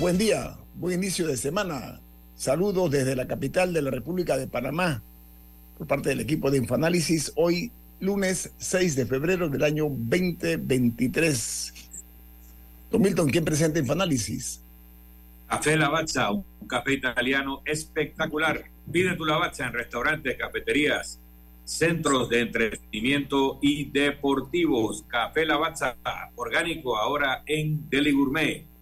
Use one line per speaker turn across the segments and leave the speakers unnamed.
Buen día, buen inicio de semana. Saludos desde la capital de la República de Panamá por parte del equipo de Infoanálisis. Hoy, lunes 6 de febrero del año 2023. Don Milton, ¿quién presenta Infoanálisis?
Café Lavazza, un café italiano espectacular. Pide tu Lavazza en restaurantes, cafeterías, centros de entretenimiento y deportivos. Café Lavazza, orgánico ahora en Deli Gourmet.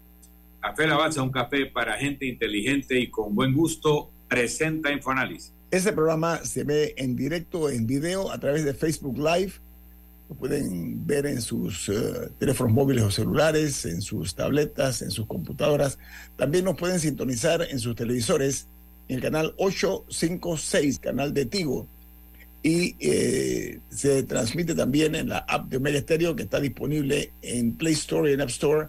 Café Lavazza, un café para gente inteligente y con buen gusto, presenta Infoanálisis.
Este programa se ve en directo, en video, a través de Facebook Live. Lo pueden ver en sus eh, teléfonos móviles o celulares, en sus tabletas, en sus computadoras. También nos pueden sintonizar en sus televisores en el canal 856, canal de Tigo. Y eh, se transmite también en la app de Omega Stereo que está disponible en Play Store y en App Store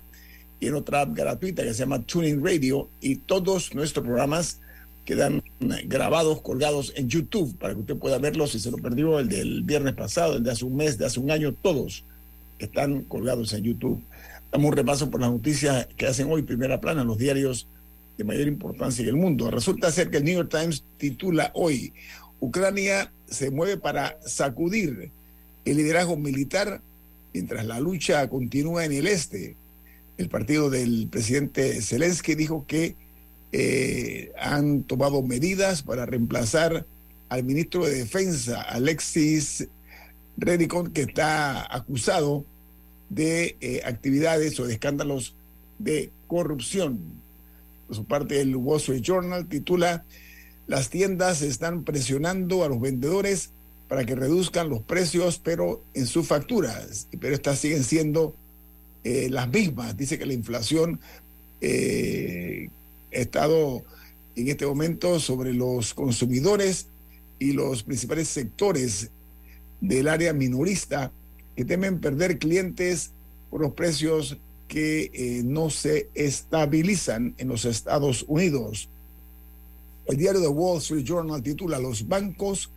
en otra app gratuita que se llama Tuning Radio y todos nuestros programas quedan grabados, colgados en YouTube para que usted pueda verlos si se lo perdió el del viernes pasado, el de hace un mes, de hace un año, todos están colgados en YouTube. Damos un repaso por las noticias que hacen hoy primera plana los diarios de mayor importancia en el mundo. Resulta ser que el New York Times titula hoy, Ucrania se mueve para sacudir el liderazgo militar mientras la lucha continúa en el este el partido del presidente Zelensky dijo que eh, han tomado medidas para reemplazar al ministro de Defensa, Alexis Redicon, que está acusado de eh, actividades o de escándalos de corrupción. Por su parte, el Wall Street Journal titula, las tiendas están presionando a los vendedores para que reduzcan los precios, pero en sus facturas, pero estas siguen siendo eh, las mismas. Dice que la inflación eh, ha estado en este momento sobre los consumidores y los principales sectores del área minorista que temen perder clientes por los precios que eh, no se estabilizan en los Estados Unidos. El diario The Wall Street Journal titula Los bancos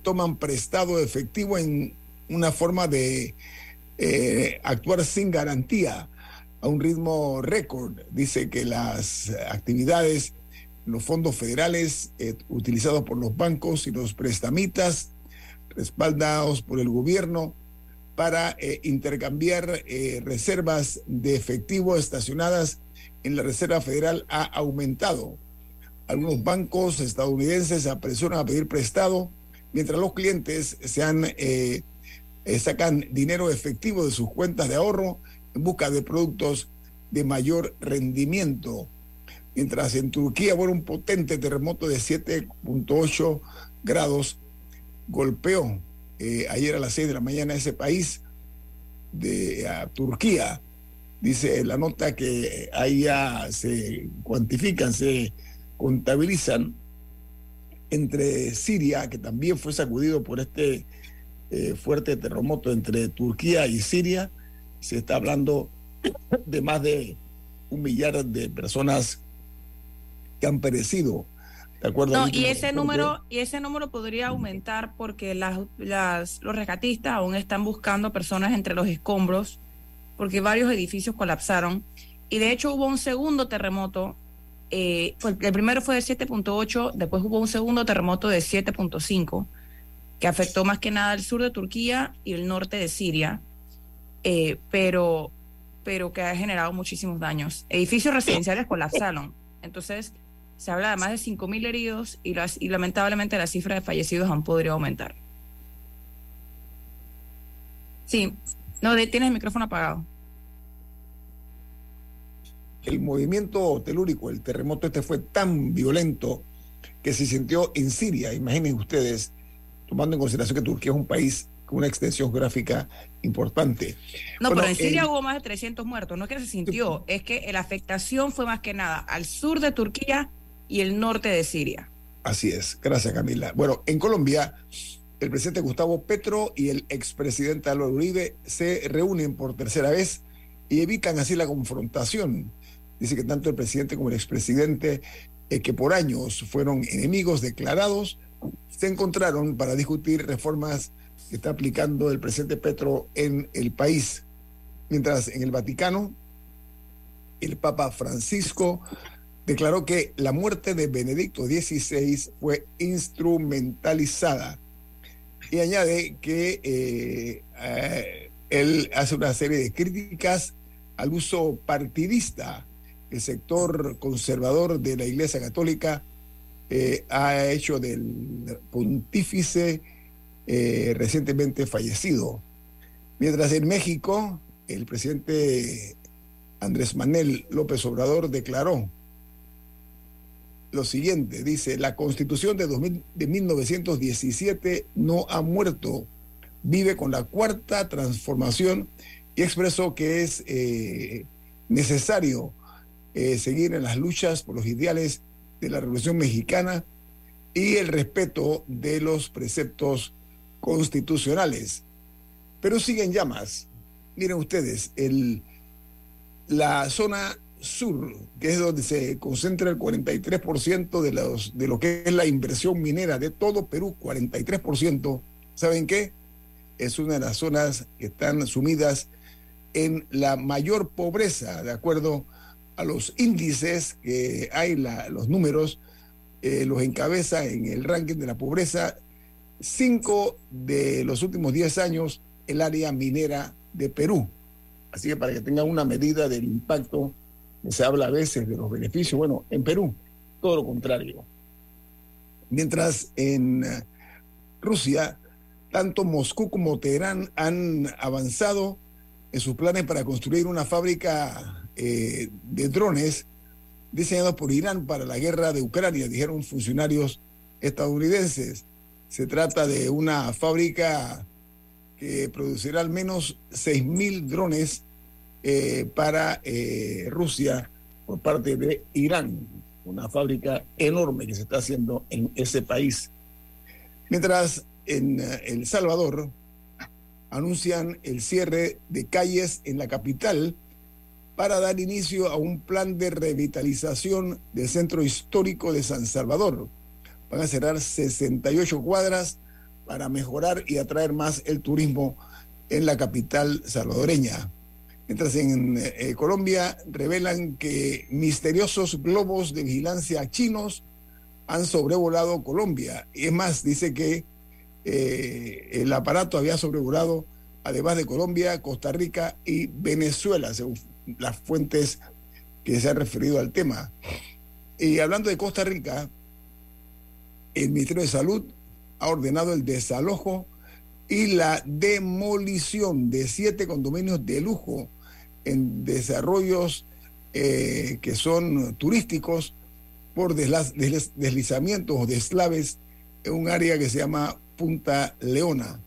toman prestado efectivo en una forma de eh, actuar sin garantía a un ritmo récord. Dice que las actividades, los fondos federales eh, utilizados por los bancos y los prestamistas, respaldados por el gobierno, para eh, intercambiar reservas de efectivo estacionadas en la Reserva Federal ha aumentado. Algunos bancos estadounidenses se apresuran a pedir prestado, mientras los clientes se han sacan dinero efectivo de sus cuentas de ahorro en busca de productos de mayor rendimiento. Mientras en Turquía, bueno, un potente terremoto de 7.8 grados golpeó eh, ayer a las 6 de la mañana ese país de Turquía. Dice la nota que ahí ya se cuantifican, se contabilizan entre Siria, que también fue sacudido por este eh, fuerte terremoto entre Turquía y Siria. Se está hablando de más de un millar de personas que han perecido. De acuerdo
no, y ese número y ese número podría aumentar porque las, las, los rescatistas aún están buscando personas entre los escombros porque varios edificios colapsaron y de hecho hubo un segundo terremoto eh, el primero fue de 7.8 después hubo un segundo terremoto de 7.5 que afectó más que nada el sur de Turquía y el norte de Siria. eh, pero, pero que ha generado muchísimos daños. Edificios residenciales colapsaron. Entonces, se habla de más de 5.000 heridos y, lamentablemente la cifra de fallecidos han podido aumentar. Sí, no, de- tienes el micrófono apagado.
El movimiento telúrico, el terremoto este fue tan violento que se sintió en Siria. Imaginen ustedes, tomando en consideración que Turquía es un país con una extensión geográfica importante.
No,
Bueno,
pero en Siria hubo más de 300 muertos. No es que se sintió, es que la afectación fue más que nada al sur de Turquía y el norte de Siria.
Así es, gracias Camila. Bueno, en Colombia, el presidente Gustavo Petro y el expresidente Álvaro Uribe se reúnen por tercera vez y evitan así la confrontación. Dice que tanto el presidente como el expresidente, eh, que por años fueron enemigos declarados, se encontraron para discutir reformas que está aplicando el presidente Petro en el país. Mientras en el Vaticano, el Papa Francisco declaró que la muerte de Benedicto XVI fue instrumentalizada y añade que eh, eh, él hace una serie de críticas al uso partidista que el sector conservador de la Iglesia Católica eh, ha hecho del pontífice eh, recientemente fallecido. Mientras en México, el presidente Andrés Manuel López Obrador declaró lo siguiente, dice, la constitución de, 2000 de 1917 no ha muerto, vive con la cuarta transformación y expresó que es eh, necesario seguir en las luchas por los ideales de la Revolución Mexicana y el respeto de los preceptos constitucionales. Pero siguen llamas. Miren ustedes, el, la zona sur, que es donde se concentra el 43% de, los, de lo que es la inversión minera de todo Perú, 43%, ¿saben qué? Es una de las zonas que están sumidas en la mayor pobreza, de acuerdo a los índices que hay, los números, eh, los encabeza en el ranking de la pobreza, cinco de los últimos 10 años el área minera de Perú. Así que para que tengan una medida del impacto se habla a veces de los beneficios. Bueno, en Perú, todo lo contrario. Mientras en eh, Rusia, tanto Moscú como Teherán han avanzado en sus planes para construir una fábrica eh, de drones diseñados por Irán para la guerra de Ucrania, dijeron funcionarios estadounidenses. Se trata de una fábrica que producirá al menos 6.000 drones eh, para eh, Rusia por parte de Irán, una fábrica enorme que se está haciendo en ese país. Mientras en El Salvador anuncian el cierre de calles en la capital para dar inicio a un plan de revitalización del centro histórico de San Salvador. Van a cerrar 68 cuadras para mejorar y atraer más el turismo en la capital salvadoreña. Mientras en eh, Colombia revelan que misteriosos globos de vigilancia chinos han sobrevolado Colombia. Y es más, dice que eh, el aparato había sobrevolado además de Colombia, Costa Rica y Venezuela, las fuentes que se han referido al tema. Y hablando de Costa Rica, el Ministerio de Salud ha ordenado el desalojo y la demolición de siete condominios de lujo en desarrollos eh, que son turísticos por deslizamientos o deslaves en un área que se llama Punta Leona.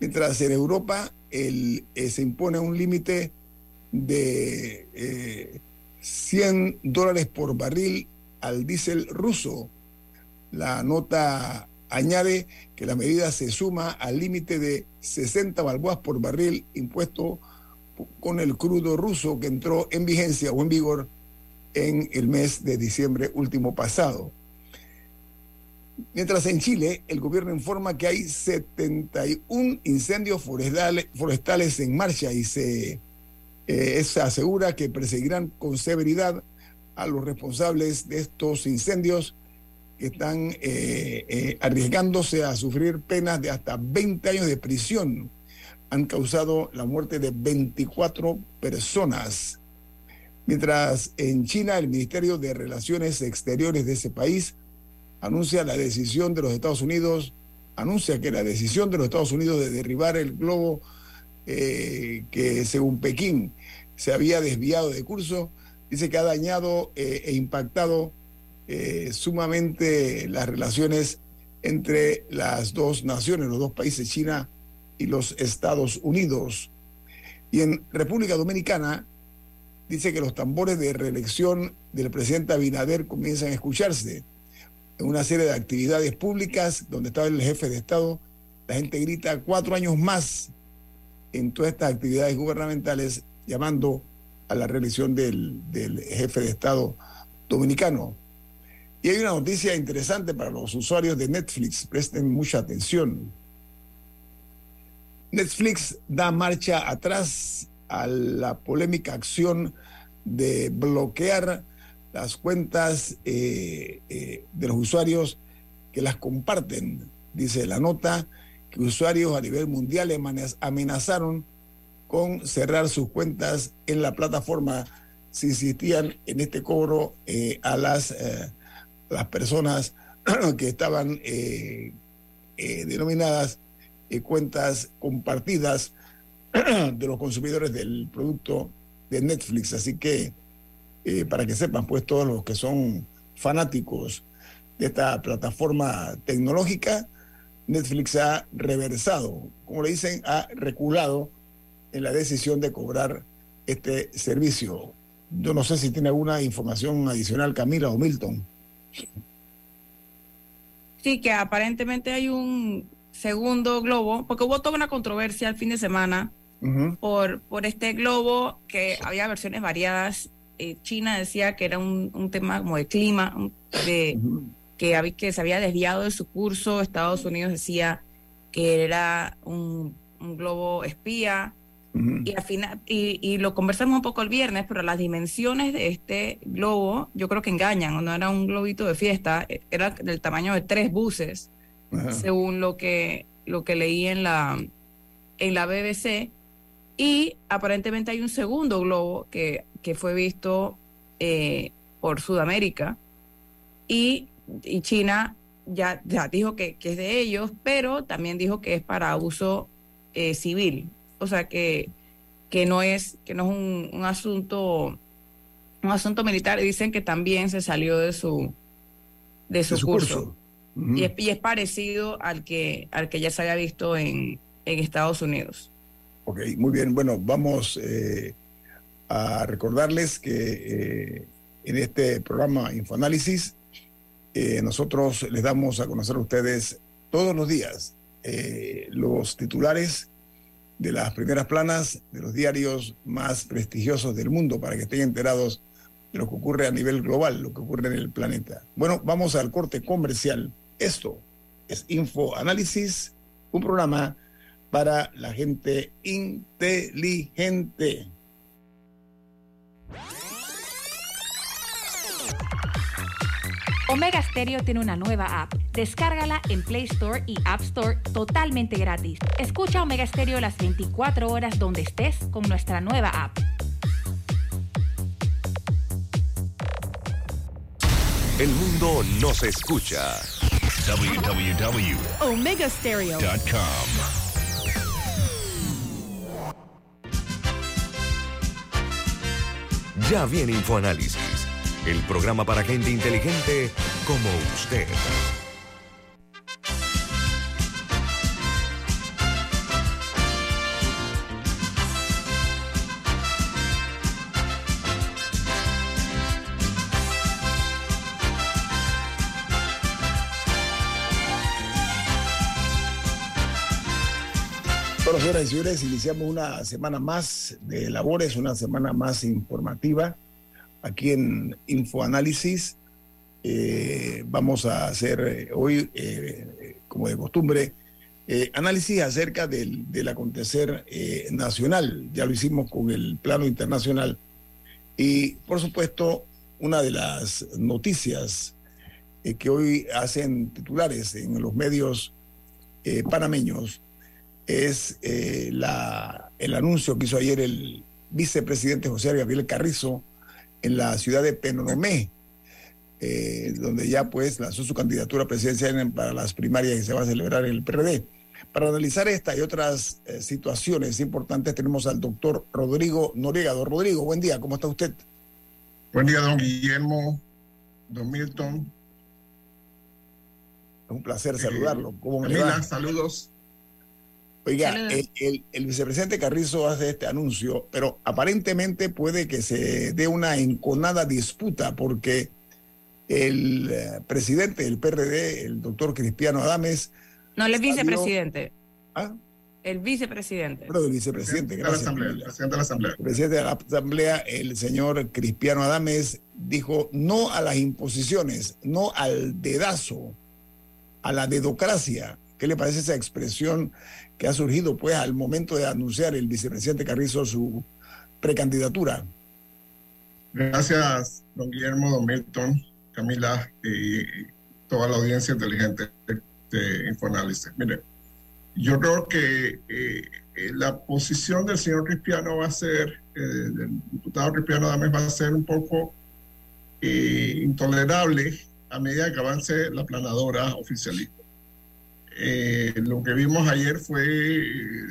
Mientras en Europa el, eh, se impone un límite de eh, 100 dólares por barril al diésel ruso. La nota añade que la medida se suma al límite de 60 balboas por barril impuesto con el crudo ruso que entró en vigencia o en vigor en el mes de diciembre último pasado. Mientras en Chile, el gobierno informa que hay 71 incendios forestales, forestales en marcha y se, eh, se asegura que perseguirán con severidad a los responsables de estos incendios que están eh, eh, arriesgándose a sufrir penas de hasta 20 años de prisión. han causado la muerte de 24 personas. Mientras en China el Ministerio de Relaciones Exteriores de ese país anuncia la decisión de los Estados Unidos, anuncia que la decisión de los Estados Unidos de derribar el globo eh, que según Pekín se había desviado de curso, dice que ha dañado eh, e impactado eh, sumamente las relaciones entre las dos naciones, los dos países, China y los Estados Unidos. Y en República Dominicana dice que los tambores de reelección del presidente Abinader comienzan a escucharse. En una serie de actividades públicas donde estaba el jefe de Estado, la gente grita cuatro años más en todas estas actividades gubernamentales llamando a la reelección del, del jefe de Estado dominicano. Y hay una noticia interesante para los usuarios de Netflix, presten mucha atención. Netflix da marcha atrás a la polémica acción de bloquear las cuentas eh, eh, de los usuarios que las comparten. Dice la nota usuarios a nivel mundial amenazaron con cerrar sus cuentas en la plataforma si insistían en este cobro eh, a las, las personas que estaban denominadas cuentas compartidas de los consumidores del producto de Netflix. Así que, eh, para que sepan, pues todos los que son fanáticos de esta plataforma tecnológica, Netflix ha reversado, como le dicen, ha reculado en la decisión de cobrar este servicio. Yo no sé si tiene alguna información adicional, Camila o Milton.
Sí, que aparentemente hay un segundo globo, porque hubo toda una controversia el fin de semana por, por este globo, que había versiones variadas. Eh, China decía que era un, un, tema como de clima, de, que, había, que se había desviado de su curso. Estados Unidos decía que era un, un globo espía. Y, al final, y, y, lo conversamos un poco el viernes, pero las dimensiones de este globo yo creo que engañan. No era un globito de fiesta, era del tamaño de tres buses, según lo que, lo que leí en la, en la BBC. Y aparentemente hay un segundo globo que, que fue visto eh, por Sudamérica y, y China ya, ya dijo que, que, es de ellos, pero también dijo que es para uso eh, civil. O sea que, que no es, que no es un, un asunto un asunto militar. Dicen que también se salió de su de su, de su curso. curso. Uh -huh. y, es, y, es, parecido al que al que ya se había visto en, en Estados Unidos.
Ok, muy bien. Bueno, vamos eh, a recordarles que eh, en este programa Infoanálisis eh, nosotros les damos a conocer a ustedes todos los días eh, los titulares de las primeras planas de los diarios más prestigiosos del mundo para que estén enterados de lo que ocurre a nivel global, lo que ocurre en el planeta. Bueno, vamos al corte comercial. Esto es Infoanálisis, un programa para la gente inteligente.
Omega Stereo tiene una nueva app. Descárgala en Play Store y App Store totalmente gratis. Escucha Omega Stereo las 24 horas donde estés con nuestra nueva app.
El mundo nos escucha.
www.omegastereo.com
Ya viene InfoAnálisis, el programa para gente inteligente como usted.
Bueno, señoras y señores, iniciamos una semana más de labores, una semana más informativa aquí en Infoanálisis. Eh, vamos a hacer eh, hoy, eh, como de costumbre, análisis acerca del, del acontecer nacional. Ya lo hicimos con el plano internacional. Y, por supuesto, una de las noticias que hoy hacen titulares en los medios panameños es la, el anuncio que hizo ayer el vicepresidente José Gabriel Carrizo en la ciudad de Penonomé, eh, donde ya pues lanzó su candidatura presidencial para las primarias que se va a celebrar en el PRD. Para analizar esta y otras eh, situaciones importantes tenemos al doctor Rodrigo Noriega. Don Rodrigo, buen día, ¿cómo está usted?
Buen día, don Guillermo, don Milton.
Es un placer saludarlo. ¿Cómo me
Camila, saludos.
Oiga, el, el- el vicepresidente Carrizo hace este anuncio, pero aparentemente puede que se dé una enconada disputa porque el eh, presidente del PRD, el doctor Cristiano Adames,
No, él es vicepresidente.
ah,
El vicepresidente.
el vicepresidente,
de
gracias.
Asamblea,
Camila.
presidente de la Asamblea.
El presidente de la Asamblea, el señor Cristiano Adames, dijo no a las imposiciones, no al dedazo, a la dedocracia. ¿Qué le parece esa expresión que ha surgido pues al momento de anunciar el vicepresidente Carrizo su precandidatura?
Gracias, don Guillermo, don Milton, Camila y toda la audiencia inteligente de Infoanálisis. Mire, yo creo que eh, eh, la posición del señor Cristiano va a ser, eh, del diputado Cristiano Dames va a ser un poco eh, intolerable a medida que avance la planadora oficialista. Eh, lo que vimos ayer fue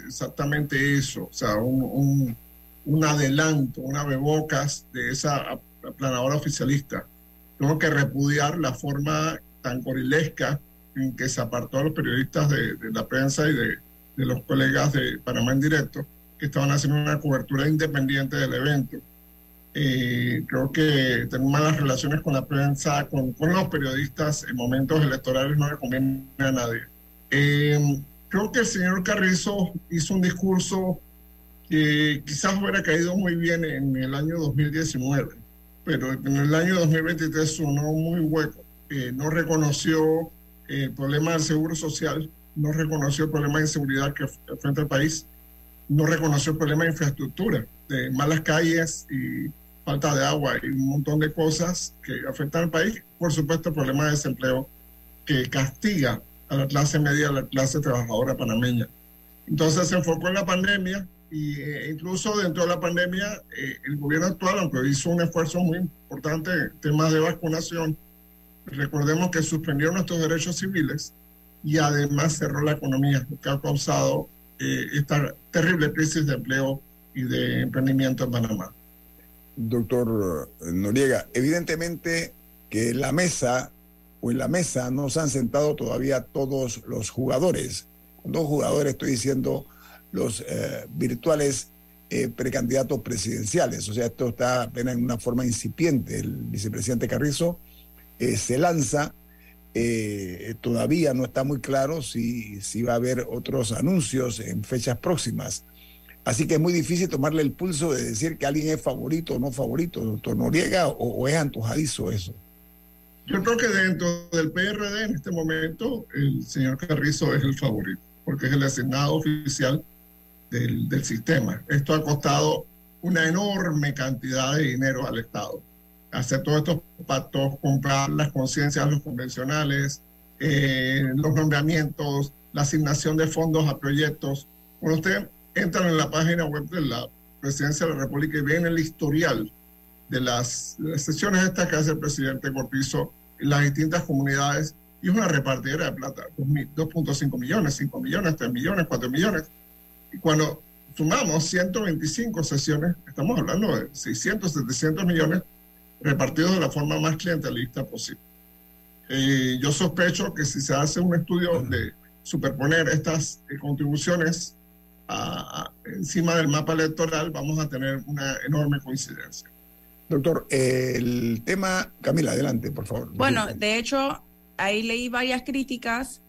exactamente eso, o sea, un, un, un adelanto, una bebocas de esa planadora oficialista. Tengo que repudiar la forma tan gorilesca en que se apartó a los periodistas de, de la prensa y de, de, los colegas de Panamá en directo, que estaban haciendo una cobertura independiente del evento. Eh, creo que tener malas relaciones con la prensa, con, con, los periodistas en momentos electorales no le conviene a nadie. Eh, creo que el señor Carrizo hizo un discurso que quizás hubiera caído muy bien en el año 2019, pero en el año 2023 sonó muy hueco. Eh, no reconoció el problema del seguro social, no reconoció el problema de inseguridad que enfrenta el país, no reconoció el problema de infraestructura, de malas calles y falta de agua y un montón de cosas que afectan al país. Por supuesto, el problema de desempleo que castiga a la clase media, a la clase trabajadora panameña. Entonces se enfocó en la pandemia y eh, incluso dentro de la pandemia eh, el gobierno actual, aunque hizo un esfuerzo muy importante en temas de vacunación, recordemos que suspendió nuestros derechos civiles y además cerró la economía, lo que ha causado eh, esta terrible crisis de empleo y de emprendimiento en Panamá.
Doctor Noriega, evidentemente que la mesa o en la mesa no se han sentado todavía todos los jugadores. Dos jugadores estoy diciendo los eh, virtuales eh, precandidatos presidenciales. O sea, esto está apenas en una forma incipiente. El vicepresidente Carrizo eh, se lanza. todavía no está muy claro si, si va a haber otros anuncios en fechas próximas. Así que es muy difícil tomarle el pulso de decir que alguien es favorito o no favorito, doctor Noriega, o, o es antojadizo eso.
Yo creo que dentro del PRD en este momento el señor Carrizo es el favorito, porque es el asignado oficial del, del sistema. Esto ha costado una enorme cantidad de dinero al Estado. Hacer todos estos pactos, comprar las conciencias, los convencionales, eh, los nombramientos, la asignación de fondos a proyectos. Cuando usted entra en la página web de la Presidencia de la República y ven el historial de las, sesiones estas que hace el presidente Cortizo en las distintas comunidades, y es una repartidera de plata, 2.5 millones, 5 millones, 3 millones, 4 millones. Y cuando sumamos 125 sesiones, estamos hablando de 600, 700 millones repartidos de la forma más clientelista posible. Eh, yo sospecho que si se hace un estudio de superponer estas eh, contribuciones a, a, encima del mapa electoral, vamos a tener una enorme coincidencia.
Doctor, eh, el tema, Camila, adelante, por favor.
Bueno, de hecho, ahí leí varias críticas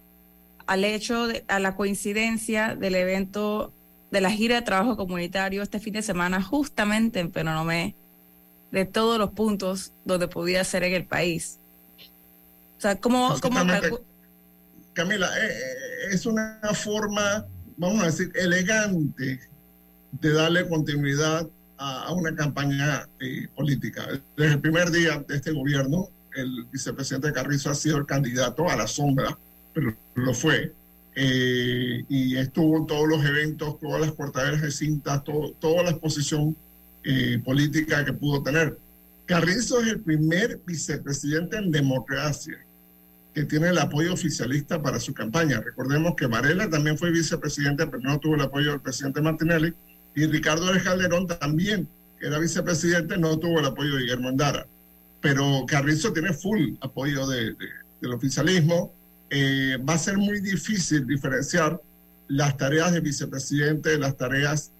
al hecho, de, a la coincidencia del evento de la gira de trabajo comunitario este fin de semana, justamente en Penonomé, de todos los puntos donde podía ser en el país. O sea, ¿cómo... cómo
Camila, eh, es una forma, vamos a decir, elegante de darle continuidad a, una campaña eh, política. Desde el primer día de este gobierno, el vicepresidente Carrizo ha sido el candidato a la sombra, pero lo fue. eh, y estuvo en todos los eventos, todas las portaderas de cintas, todo, toda la exposición eh, política que pudo tener. Carrizo es el primer vicepresidente en democracia que tiene el apoyo oficialista para su campaña. Recordemos que Varela también fue vicepresidente, pero no tuvo el apoyo del presidente Martinelli, y Ricardo Alex Calderón también, que era vicepresidente, no tuvo el apoyo de Guillermo Andara. Pero Carrizo tiene full apoyo de, del oficialismo. Eh, va a ser muy difícil diferenciar las tareas de vicepresidente de las tareas,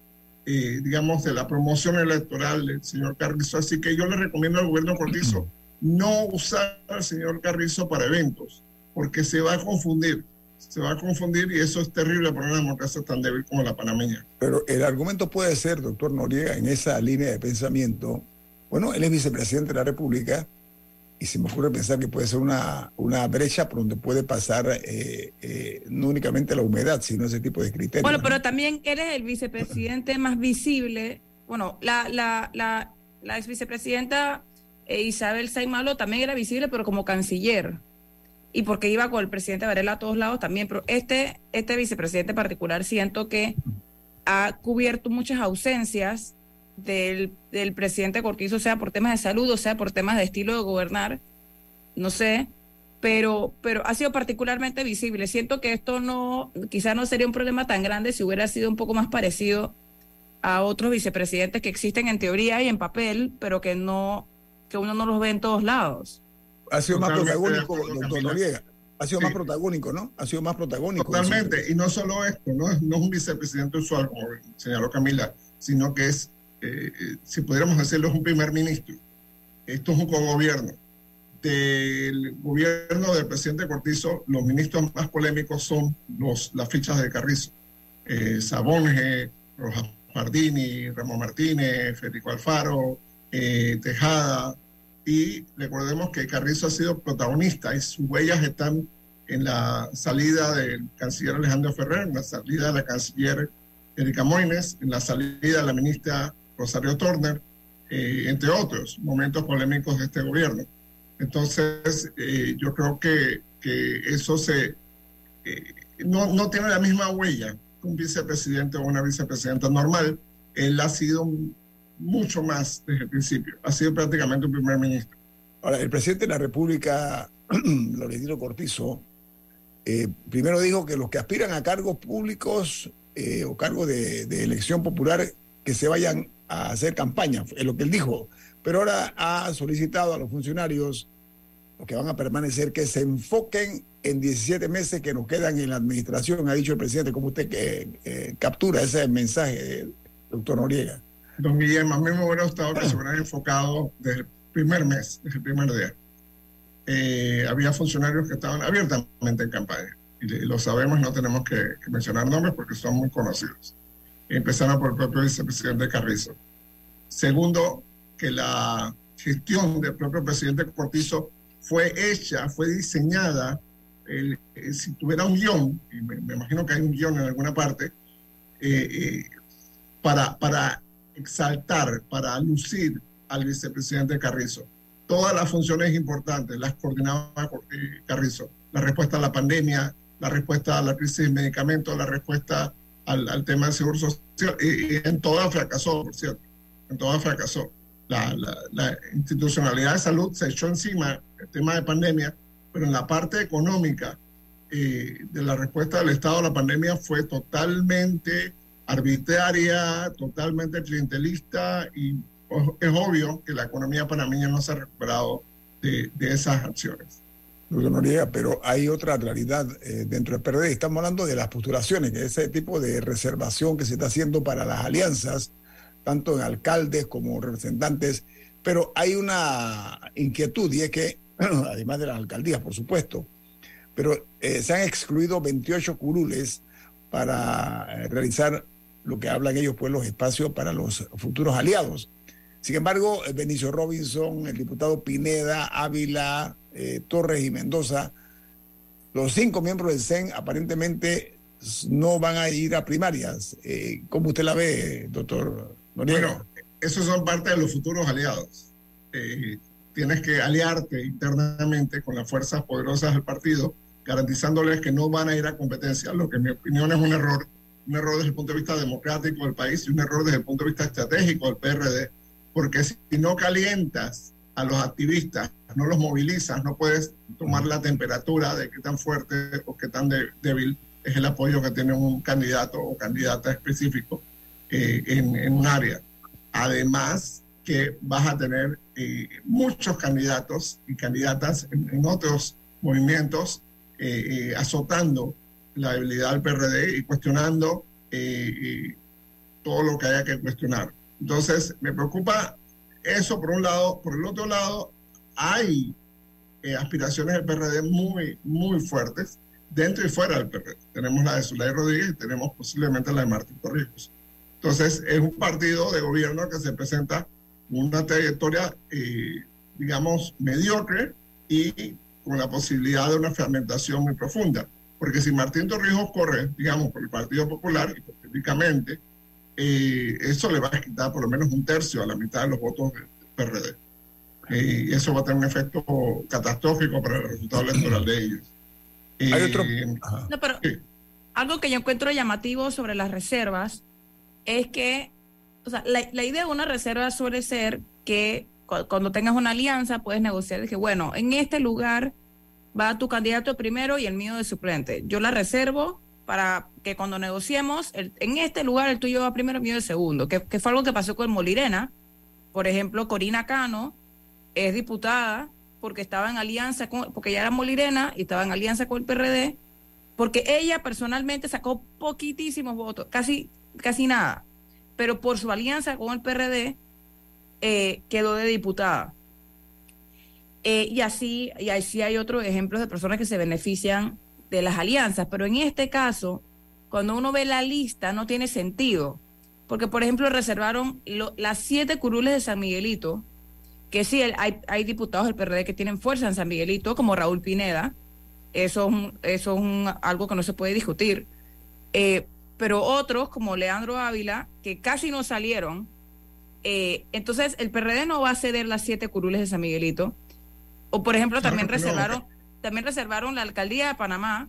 eh, digamos, de la promoción electoral del señor Carrizo. Así que yo le recomiendo al gobierno Cortizo no usar al señor Carrizo para eventos, porque se va a confundir, se va a confundir y eso es terrible para una democracia tan débil como la panameña.
Pero el argumento puede ser, doctor Noriega, en esa línea de pensamiento, bueno, él es vicepresidente de la República y se me ocurre pensar que puede ser una, una brecha por donde puede pasar eh, eh, no únicamente la humedad, sino ese tipo de criterios.
Bueno,
¿no?
pero también eres el vicepresidente más visible. Bueno, la, la, la, la ex vicepresidenta eh, Isabel Saimalo también era visible, pero como canciller. Y porque iba con el presidente Varela a todos lados también. Pero este, este vicepresidente particular siento que ha cubierto muchas ausencias del, del presidente Cortizo, sea por temas de salud o sea por temas de estilo de gobernar, no sé, pero, pero ha sido particularmente visible. Siento que esto no, quizás no sería un problema tan grande si hubiera sido un poco más parecido a otros vicepresidentes que existen en teoría y en papel, pero que no, que uno no los ve en todos lados.
Ha sido más
Totalmente
protagónico, doctor. Noriega. Ha sido
Sí.
más protagónico, ¿no? Ha sido más protagónico.
Totalmente, y no solo esto, no es, no es un vicepresidente usual, como señaló Camila, sino que es, eh, eh, si pudiéramos decirlo, es un primer ministro. Esto es un cogobierno. Del gobierno del presidente Cortizo, los ministros más polémicos son los, las fichas de Carrizo. Eh, Sabonge, Rojas Pardini, Ramón Martínez, Federico Alfaro, eh, Tejada, y recordemos que Carrizo ha sido protagonista y sus huellas están en la salida del canciller Alejandro Ferrer, en la salida de la canciller Erika Moines, en la salida de la ministra Rosario Turner, eh, entre otros momentos polémicos de este gobierno. Entonces, eh, yo creo que, que eso se eh, no, no tiene la misma huella que un vicepresidente o una vicepresidenta normal. Él ha sido mucho más desde el principio. Ha sido prácticamente un primer ministro.
Ahora, el presidente de la República, Laurentino Cortizo, eh, primero dijo que los que aspiran a cargos públicos eh, o cargos de, elección popular, que se vayan a hacer campaña, es lo que él dijo. Pero ahora ha solicitado a los funcionarios, los que van a permanecer, que se enfoquen en 17 meses que nos quedan en la administración, ha dicho el presidente. ¿Cómo usted que, eh, captura ese mensaje, doctor Noriega?
Don Guillermo, a mí me hubiera gustado que se hubieran enfocado desde el primer mes, desde el primer día. Eh, había funcionarios que estaban abiertamente en campaña. Y le- lo sabemos, no tenemos que, que mencionar nombres porque son muy conocidos. Empezaron por el propio vicepresidente Carrizo. Segundo, que la gestión del propio presidente Cortizo fue hecha, fue diseñada, el- eh, si tuviera un guion, y me, me imagino que hay un guion en alguna parte, eh, eh, para, para exaltar, para lucir al vicepresidente Carrizo. Todas las funciones importantes las coordinaba eh, Carrizo. La respuesta a la pandemia, la respuesta a la crisis de medicamentos, la respuesta al, al tema del seguro social. Y, y en todas fracasó, por cierto. En todas fracasó. La, la, la institucionalidad de salud se echó encima el tema de pandemia, pero en la parte económica eh, de la respuesta del Estado a la pandemia fue totalmente arbitraria, totalmente clientelista y es obvio que la economía panameña no se ha recuperado de, esas acciones.
Doctor Noriega, pero hay otra realidad eh, dentro del PRD. Estamos hablando de las postulaciones, que es ese tipo de reservación que se está haciendo para las alianzas, tanto en alcaldes como representantes. Pero hay una inquietud y es que, además de las alcaldías, por supuesto, pero eh, se han excluido 28 curules para eh, realizar lo que hablan ellos, pues los espacios para los futuros aliados. Sin embargo, eh, Benicio Robinson, el diputado Pineda, Ávila, eh, Torres y Mendoza, los cinco miembros del CEN aparentemente no van a ir a primarias. Eh, ¿Cómo usted la ve, doctor?
Bueno, esos son parte de los futuros aliados. Eh, tienes que aliarte internamente con las fuerzas poderosas del partido garantizándoles que no van a ir a competencia, lo que en mi opinión es un error, un error desde el punto de vista democrático del país y un error desde el punto de vista estratégico del PRD, porque si no calientas a los activistas, no los movilizas, no puedes tomar la temperatura de qué tan fuerte o qué tan débil es el apoyo que tiene un candidato o candidata específico eh, en, un área. Además que vas a tener eh, muchos candidatos y candidatas en, otros movimientos eh, azotando la debilidad del PRD y cuestionando todo lo que haya que cuestionar. Entonces, me preocupa eso por un lado. Por el otro lado, hay aspiraciones del PRD muy, muy fuertes dentro y fuera del PRD. Tenemos la de Zulay Rodríguez y tenemos posiblemente la de Martín Torrijos. Entonces, es un partido de gobierno que se presenta una trayectoria, eh, digamos, mediocre y con la posibilidad de una fragmentación muy profunda. Porque si Martín Torrijos corre, digamos, por el Partido Popular, hipotéticamente, eh, eso le va a quitar por lo menos un tercio a la mitad de los votos del PRD. Eh, y eso va a tener un efecto catastrófico para el resultado electoral de ellos.
Hay otro... No, pero algo que yo encuentro llamativo sobre las reservas es que, o sea, la, idea de una reserva suele ser que cuando tengas una alianza puedes negociar de que, bueno, en este lugar va tu candidato primero y el mío de suplente. Yo la reservo para que cuando negociemos, en este lugar el tuyo va primero, el mío de segundo, que, fue algo que pasó con Molirena. Por ejemplo, Corina Cano es diputada porque estaba en alianza con, porque ella era Molirena y estaba en alianza con el PRD, porque ella personalmente sacó poquitísimos votos, casi casi nada, pero por su alianza con el PRD eh, quedó de diputada. Eh, y así, y así hay otros ejemplos de personas que se benefician de las alianzas, pero en este caso, cuando uno ve la lista, no tiene sentido, porque por ejemplo reservaron las siete curules de San Miguelito, que sí, hay, hay diputados del PRD que tienen fuerza en San Miguelito, como Raúl Pineda, eso es, eso es algo que no se puede discutir. Eh, pero otros como Leandro Ávila, que casi no salieron. Eh, entonces, el PRD no va a ceder las siete curules de San Miguelito. O, por ejemplo, también reservaron, también reservaron la alcaldía de Panamá,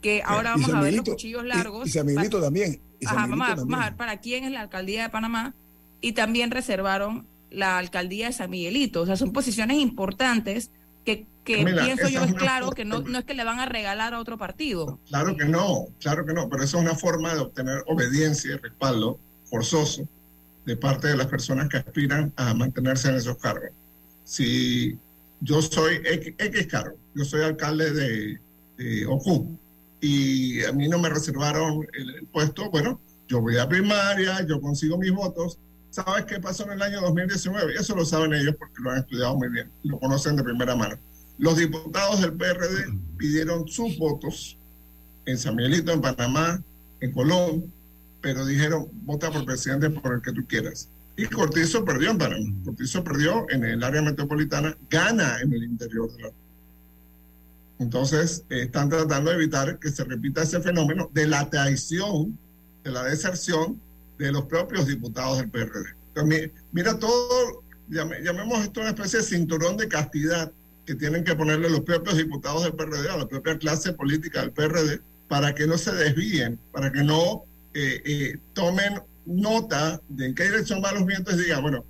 que ahora vamos a ver los cuchillos largos.
Y, San Miguelito también.
vamos, a, ver para quién es la alcaldía de Panamá. Y también reservaron la alcaldía de San Miguelito. O sea, son posiciones importantes que que pienso yo es claro que no, no es que le van a regalar a otro partido.
Claro que no, claro que no, pero eso es una forma de obtener obediencia y respaldo forzoso de parte de las personas que aspiran a mantenerse en esos cargos. Si yo soy X, cargo, yo soy alcalde de, de y a mí no me reservaron el, puesto, bueno, yo voy a primaria, yo consigo mis votos. ¿Sabes qué pasó en el año 2019? Eso lo saben ellos porque lo han estudiado muy bien, lo conocen de primera mano los diputados del PRD pidieron sus votos en San Miguelito, en Panamá, en Colón, pero dijeron, vota por presidente por el que tú quieras. Y Cortizo perdió en Panamá. Cortizo perdió en el área metropolitana, gana en el interior de la entonces, están tratando de evitar que se repita ese fenómeno de la traición, de la deserción de los propios diputados del PRD. Entonces, mira todo, llamemos esto una especie de cinturón de castidad que tienen que ponerle los propios diputados del PRD, a la propia clase política del PRD, para que no se desvíen, para que no eh, eh, tomen nota de en qué dirección van los vientos y digan, bueno,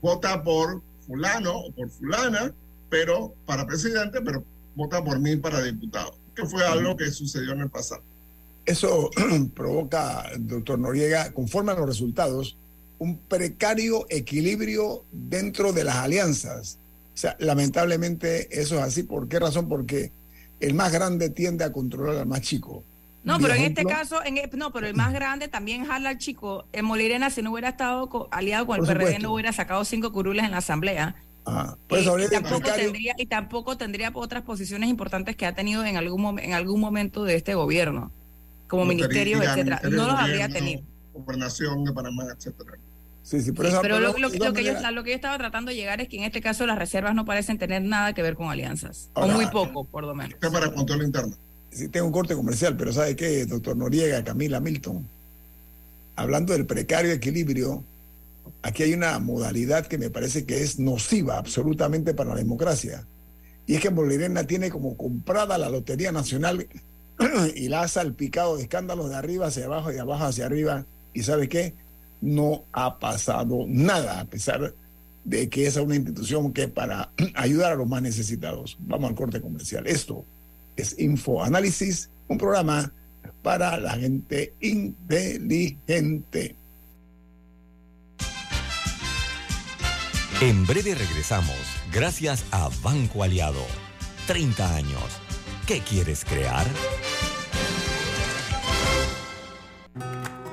vota por fulano o por fulana, pero para presidente, pero vota por mí para diputado, que fue algo que sucedió en el pasado.
Eso provoca, doctor Noriega, conforme a los resultados, un precario equilibrio dentro de las alianzas o sea, lamentablemente eso es así. ¿Por qué razón? Porque el más grande tiende a controlar al más chico.
No, pero en este caso, en, e, no, pero el más grande también jala al chico. En Molirena, si no hubiera estado aliado con el PRD, no hubiera sacado cinco curules en la asamblea. Ah, pues y, tampoco tendría, y tampoco tendría otras posiciones importantes que ha tenido en algún, en algún momento de este gobierno, como ministerios, etcétera. no los habría tenido.
Gobernación de Panamá, etcétera.
Sí, sí, pero, lo, que yo, lo que yo estaba tratando de llegar es que en este caso las reservas no parecen tener nada que ver con alianzas, o muy poco, por lo menos.
para control interno.
Sí, tengo un corte comercial, pero ¿sabe qué, doctor Noriega, Camila Milton? Hablando del precario equilibrio, aquí hay una modalidad que me parece que es nociva absolutamente para la democracia. Y es que Molerena tiene como comprada la Lotería Nacional y la ha salpicado de escándalos de arriba hacia abajo y de abajo hacia arriba. ¿Y sabe qué? No ha pasado nada, a pesar de que es una institución que para ayudar a los más necesitados. Vamos al corte comercial. Esto es Info Análisis, un programa para la gente inteligente.
En breve regresamos, gracias a Banco Aliado. 30 años. ¿Qué quieres crear?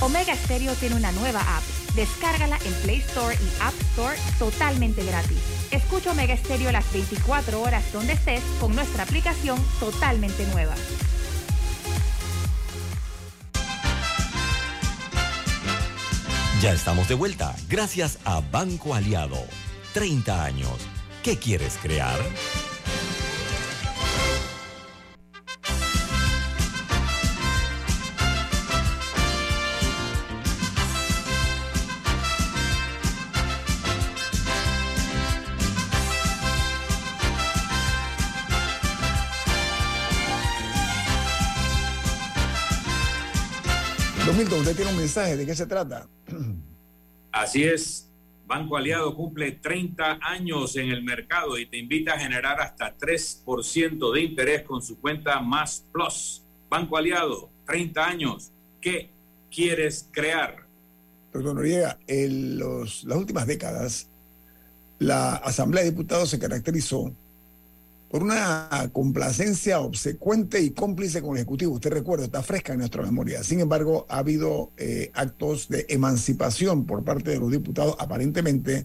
Omega Stereo tiene una nueva app. Descárgala en Play Store y App Store totalmente gratis. Escucha Omega Stereo las 24 horas donde estés con nuestra aplicación totalmente nueva.
Ya estamos de vuelta, gracias a Banco Aliado. 30 años. ¿Qué quieres crear?
Usted tiene un mensaje, ¿de qué se trata?
Así es, Banco Aliado cumple 30 años en el mercado y te invita a generar hasta 3% de interés con su cuenta Más Plus. Banco Aliado, 30 años. ¿Qué quieres crear?
Doctor Noriega, en los, las últimas décadas, la Asamblea de Diputados se caracterizó por una complacencia obsecuente y cómplice con el Ejecutivo. Usted recuerda, está fresca en nuestra memoria. Sin embargo, ha habido eh, actos de emancipación por parte de los diputados, aparentemente,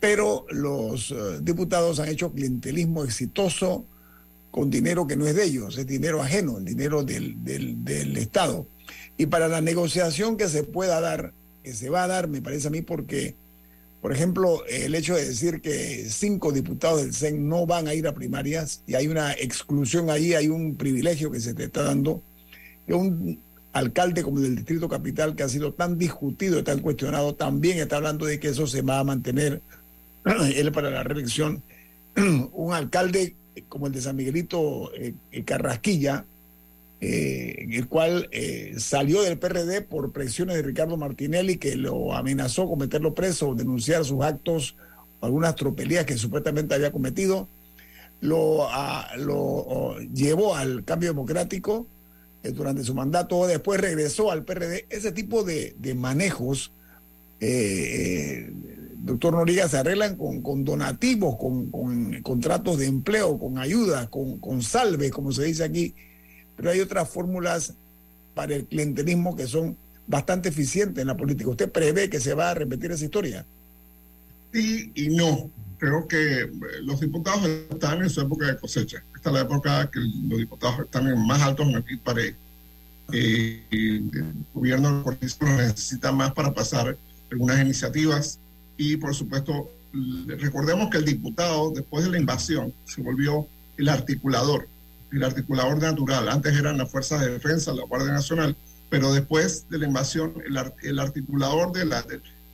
pero los eh, diputados han hecho clientelismo exitoso con dinero que no es de ellos, es dinero ajeno, el dinero del, del, del Estado. Y para la negociación que se pueda dar, que se va a dar, me parece a mí, porque por ejemplo, el hecho de decir que cinco diputados del CEN no van a ir a primarias y hay una exclusión ahí, hay un privilegio que se te está dando, que un alcalde como el del Distrito Capital, que ha sido tan discutido tan cuestionado, también está hablando de que eso se va a mantener él para la reelección. un alcalde como el de San Miguelito eh, Carrasquilla, eh, en el cual eh, salió del PRD por presiones de Ricardo Martinelli, que lo amenazó con meterlo preso denunciar sus actos, algunas tropelías que supuestamente había cometido, lo, a, lo llevó al cambio democrático eh, durante su mandato, después regresó al PRD. Ese tipo de, manejos, doctor Noriega, se arreglan con, donativos, con, con, contratos de empleo, con ayuda, con, con salve, como se dice aquí pero hay otras fórmulas para el clientelismo que son bastante eficientes en la política. ¿Usted prevé que se va a repetir esa historia?
Sí y no. Creo que eh, los diputados están en su época de cosecha. Esta es la época que los diputados están en más altos en el pared. Eh, el gobierno necesita más para pasar algunas iniciativas y por supuesto recordemos que el diputado después de la invasión se volvió el articulador el articulador natural. Antes eran las fuerzas de defensa, la Guardia Nacional, pero después de la invasión, el, articulador de la,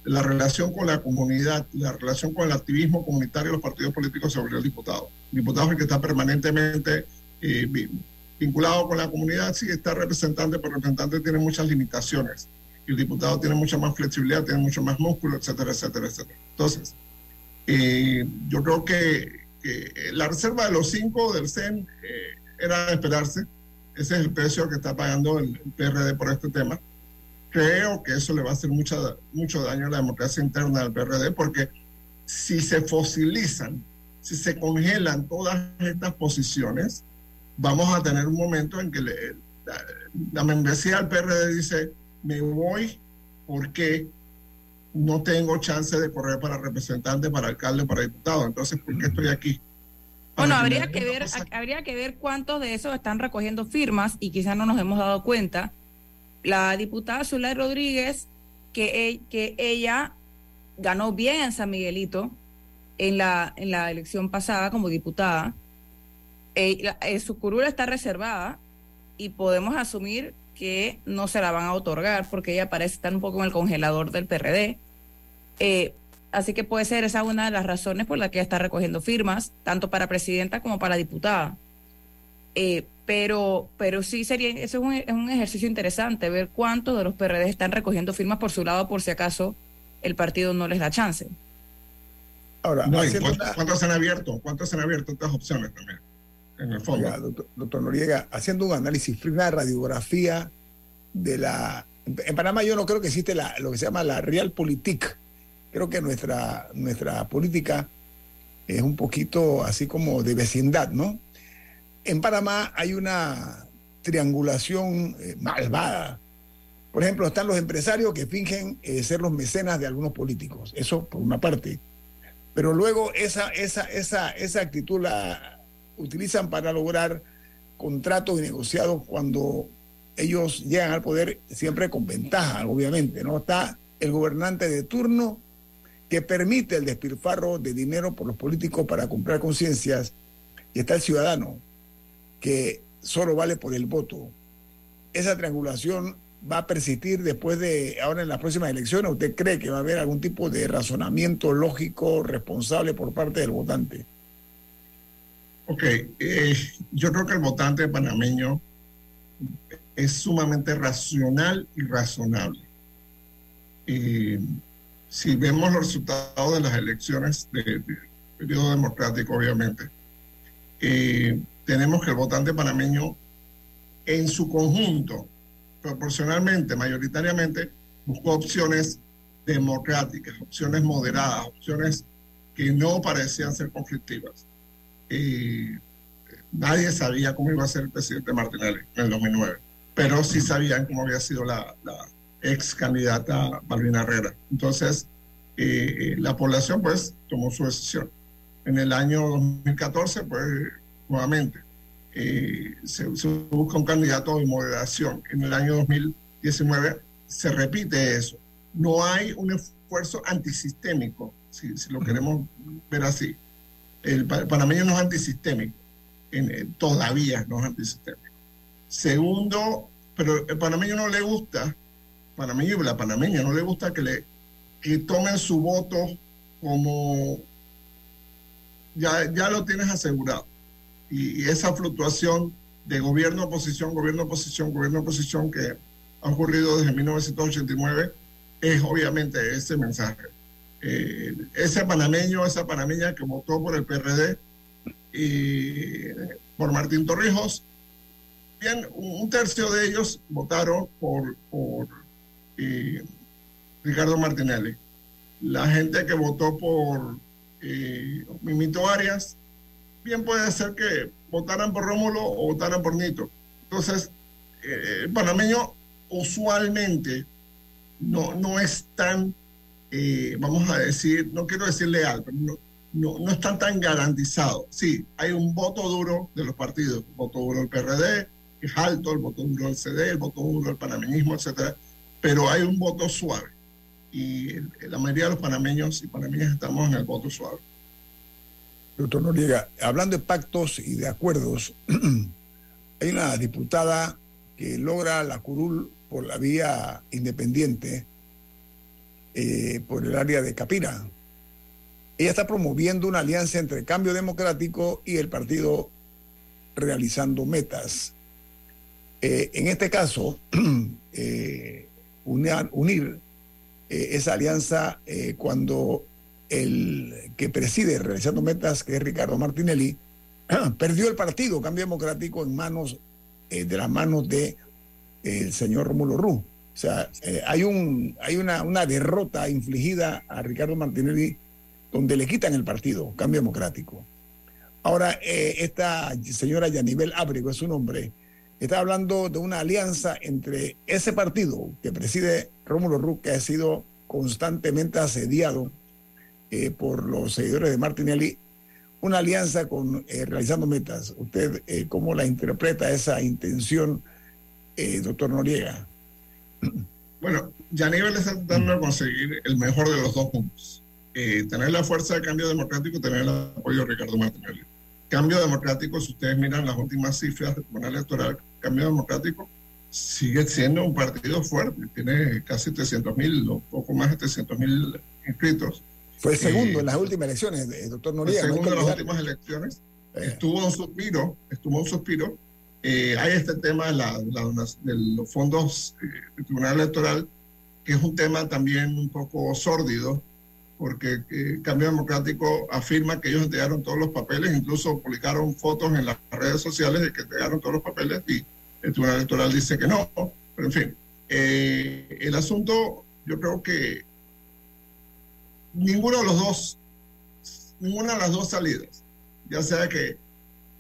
la relación con la comunidad, la relación con el activismo comunitario de los partidos políticos se volvió el diputado. El diputado es el que está permanentemente eh, vinculado con la comunidad, sí está representante, pero el representante tiene muchas limitaciones. El diputado tiene mucha más flexibilidad, tiene mucho más músculo, etcétera, etcétera, etcétera. Entonces, eh, yo creo que, la reserva de los cinco del CEN eh, era de esperarse. Ese es el precio que está pagando el, PRD por este tema. Creo que eso le va a hacer mucha, mucho daño a la democracia interna del PRD porque si se fosilizan, si se congelan todas estas posiciones, vamos a tener un momento en que la, la, membresía del PRD dice, me voy porque no tengo chance de correr para representante, para alcalde, para diputado. Entonces, ¿por qué estoy aquí?
Bueno, habría que ver, habría que ver cuántos de esos están recogiendo firmas y quizás no nos hemos dado cuenta. La diputada Zulay Rodríguez, que, e, que ella ganó bien en San Miguelito en la, en la elección pasada como diputada. Eh, eh, su curula está reservada y podemos asumir que no se la van a otorgar porque ella parece estar un poco en el congelador del PRD. Eh, así que puede ser esa una de las razones por las que está recogiendo firmas, tanto para presidenta como para diputada. Eh, pero, pero sí sería, eso es un, es un, ejercicio interesante, ver cuántos de los PRD están recogiendo firmas por su lado por si acaso el partido no les da chance.
Ahora, ¿cuántos, se han abierto? ¿Cuántos se han abierto estas opciones también? En el fondo.
doctor, Noriega, haciendo un análisis, una radiografía de la... En Panamá yo no creo que existe la, lo que se llama la realpolitik. Creo que nuestra, nuestra política es un poquito así como de vecindad, ¿no? En Panamá hay una triangulación eh, malvada. Por ejemplo, están los empresarios que fingen eh, ser los mecenas de algunos políticos. Eso por una parte. Pero luego esa, esa, esa, esa actitud la utilizan para lograr contratos y negociados cuando ellos llegan al poder siempre con ventaja, obviamente. ¿no? Está el gobernante de turno que permite el despilfarro de dinero por los políticos para comprar conciencias y está el ciudadano que solo vale por el voto. Esa triangulación va a persistir después de ahora en las próximas elecciones? ¿Usted cree que va a haber algún tipo de razonamiento lógico, responsable por parte del votante?
Ok, eh, yo creo que el votante panameño es sumamente racional y razonable. Si vemos los resultados de las elecciones del de periodo democrático, obviamente, eh, tenemos que el votante panameño en su conjunto proporcionalmente, mayoritariamente, buscó opciones democráticas, opciones moderadas, opciones que no parecían ser conflictivas. Y nadie sabía cómo iba a ser el presidente Martinelli en el 2009, pero sí sabían cómo había sido la, ex candidata Balvina Herrera. Entonces, eh, la población pues tomó su decisión. En el año 2014, pues nuevamente, eh, se, busca un candidato de moderación. En el año 2019 se repite eso. No hay un esfuerzo antisistémico, si, lo queremos ver así. El panameño no es antisistémico, en, todavía no es antisistémico. Segundo, pero el panameño no le gusta, panameño y la panameña no le gusta que le que tomen su voto como ya, ya lo tienes asegurado y, esa fluctuación de gobierno oposición, gobierno oposición, gobierno oposición que ha ocurrido desde 1989 es obviamente ese mensaje. Eh, ese panameño, esa panameña que votó por el PRD y por Martín Torrijos, bien, un tercio de ellos votaron por Ricardo Martinelli. La gente que votó por eh, Mimito Arias bien puede ser que votaran por Rómulo o votaran por Nito. Entonces, eh, el panameño usualmente no, no es tan, eh, vamos a decir, no quiero decir leal, pero no, no, no están tan garantizados. Sí, hay un voto duro de los partidos, voto duro del PRD, es alto, el voto duro del CD, el voto duro del panameñismo, etcétera, pero hay un voto suave. Y la mayoría de los panameños y panameñas estamos en el voto suave.
Doctor Noriega, hablando de pactos y de acuerdos, hay una diputada que logra la curul por la vía independiente, eh, por el área de Capira. Ella está promoviendo una alianza entre Cambio Democrático y el partido realizando metas. Eh, en este caso, eh, unir esa alianza cuando el que preside realizando metas, que es Ricardo Martinelli, perdió el partido Cambio Democrático en manos eh, de las manos de el señor Romulo Rú. O sea, eh, hay, un, hay una, una derrota infligida a Ricardo Martinelli donde le quitan el partido, Cambio Democrático. Ahora, eh, esta señora Yanibel Ábrego es su nombre, está hablando de una alianza entre ese partido que preside Rómulo Rú, que ha sido constantemente asediado eh, por los seguidores de Martinelli, una alianza con eh, Realizando Metas. ¿Usted eh, cómo la interpreta esa intención, doctor Noriega?
Bueno, Yaníbal está tratando de conseguir el mejor de los dos puntos. Tener la fuerza de cambio democrático tener el apoyo de Ricardo Martinelli. Cambio democrático, si ustedes miran las últimas cifras del Tribunal Electoral, Cambio Democrático sigue siendo un partido fuerte, tiene casi 300 mil, o poco más de 300 mil inscritos.
Fue el segundo
Eh,
en las últimas elecciones, eh, doctor
el
Noriega. no hay
segundo de las últimas elecciones. Estuvo un suspiro, estuvo un suspiro. Eh, hay este tema de, la- la de los fondos eh, del Tribunal Electoral, que es un tema también un poco sórdido, porque eh, Cambio Democrático afirma que ellos entregaron todos los papeles, incluso publicaron fotos en las redes sociales de que entregaron todos los papeles y el Tribunal Electoral dice que no. Pero en fin, eh, el asunto, yo creo que ninguno de los dos, ninguna de las dos salidas, ya sea que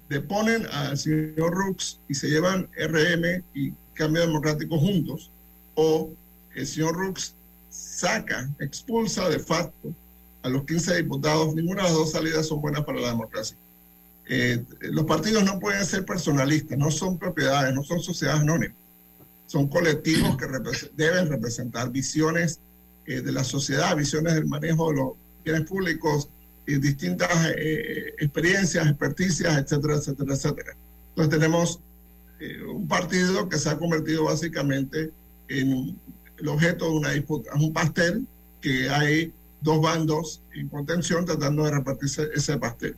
deponen al señor Rux y se llevan RM y Cambio Democrático juntos, o el señor Rux saca, expulsa de facto a los 15 diputados, ninguna de las dos salidas son buenas para la democracia. Eh, los partidos no pueden ser personalistas, no son propiedades, no son sociedades anónimas, son colectivos que deben representar visiones eh, de la sociedad, visiones del manejo de los bienes públicos, y distintas eh, experiencias, experticias, etcétera, etcétera, etcétera. Entonces tenemos eh, un partido que se ha convertido básicamente en el objeto de una disputa, es un pastel que hay dos bandos en contención tratando de repartirse ese pastel.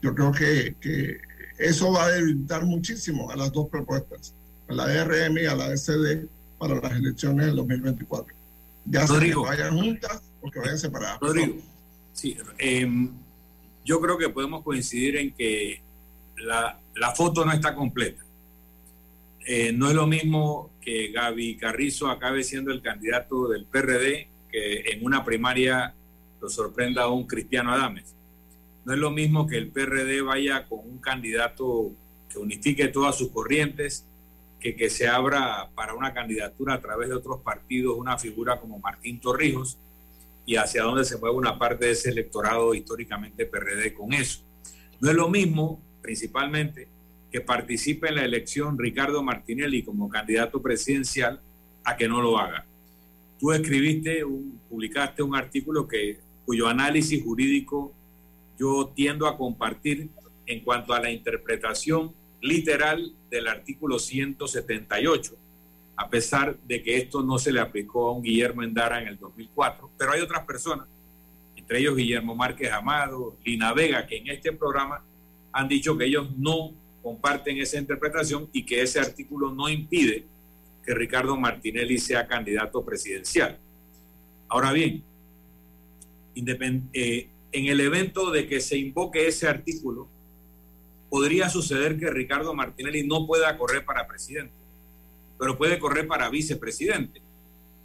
Yo creo que, que eso va a debilitar muchísimo a las dos propuestas, a la DRM y a la SD para las elecciones del 2024. Ya sea que vayan juntas o que vayan separadas.
Rodrigo, sí, em, yo creo que podemos coincidir en que la, la foto no está completa. Eh, no es lo mismo que Gaby Carrizo acabe siendo el candidato del PRD que en una primaria lo sorprenda a un Cristiano Adames. No es lo mismo que el PRD vaya con un candidato que unifique todas sus corrientes, que, que se abra para una candidatura a través de otros partidos una figura como Martín Torrijos y hacia dónde se mueve una parte de ese electorado históricamente PRD con eso. No es lo mismo, principalmente, que participe en la elección Ricardo Martinelli como candidato presidencial a que no lo haga. Tú escribiste, un, publicaste un artículo que, cuyo análisis jurídico yo tiendo a compartir en cuanto a la interpretación literal del artículo 178, a pesar de que esto no se le aplicó a un Guillermo Endara en el 2004, pero hay otras personas, entre ellos Guillermo Márquez Amado, Lina Vega, que en este programa han dicho que ellos no comparten esa interpretación y que ese artículo no impide que Ricardo Martinelli sea candidato presidencial. Ahora bien, eh, en el evento de que se invoque ese artículo, podría suceder que Ricardo Martinelli no pueda correr para presidente, pero puede correr para vicepresidente,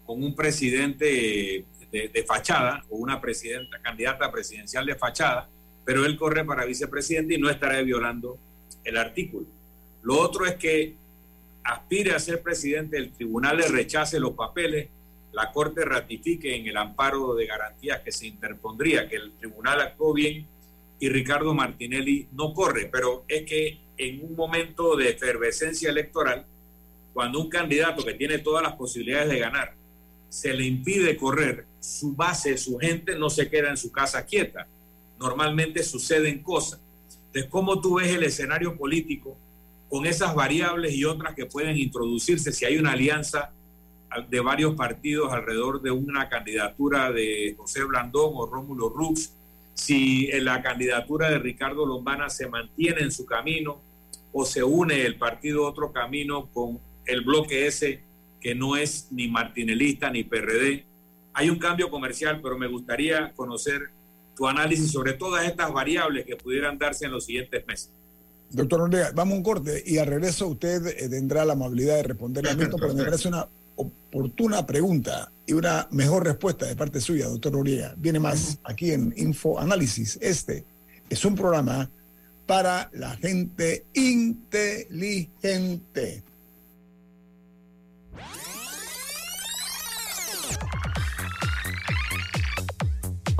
con un presidente de, de fachada o una presidenta, candidata presidencial de fachada, pero él corre para vicepresidente y no estará violando el artículo. Lo otro es que aspire a ser presidente, el tribunal le rechace los papeles, la Corte ratifique en el amparo de garantías que se interpondría, que el tribunal actuó bien y Ricardo Martinelli no corre, pero es que en un momento de efervescencia electoral, cuando un candidato que tiene todas las posibilidades de ganar se le impide correr, su base, su gente no se queda en su casa quieta. Normalmente suceden cosas. Entonces, ¿cómo tú ves el escenario político con esas variables y otras que pueden introducirse si hay una alianza de varios partidos alrededor de una candidatura de José Blandón o Rómulo Rux, si la candidatura de Ricardo Lombana se mantiene en su camino o se une el partido otro camino con el bloque ese que no es ni martinelista ni PRD. Hay un cambio comercial, pero me gustaría conocer tu análisis sobre todas estas variables que pudieran darse en los siguientes meses.
Doctor Noriega, vamos a un corte y al regreso usted eh, tendrá la amabilidad de responder a esto, pero me parece una oportuna pregunta y una mejor respuesta de parte suya, doctor Noriega. Viene más aquí en Info Análisis. Este es un programa para la gente inteligente.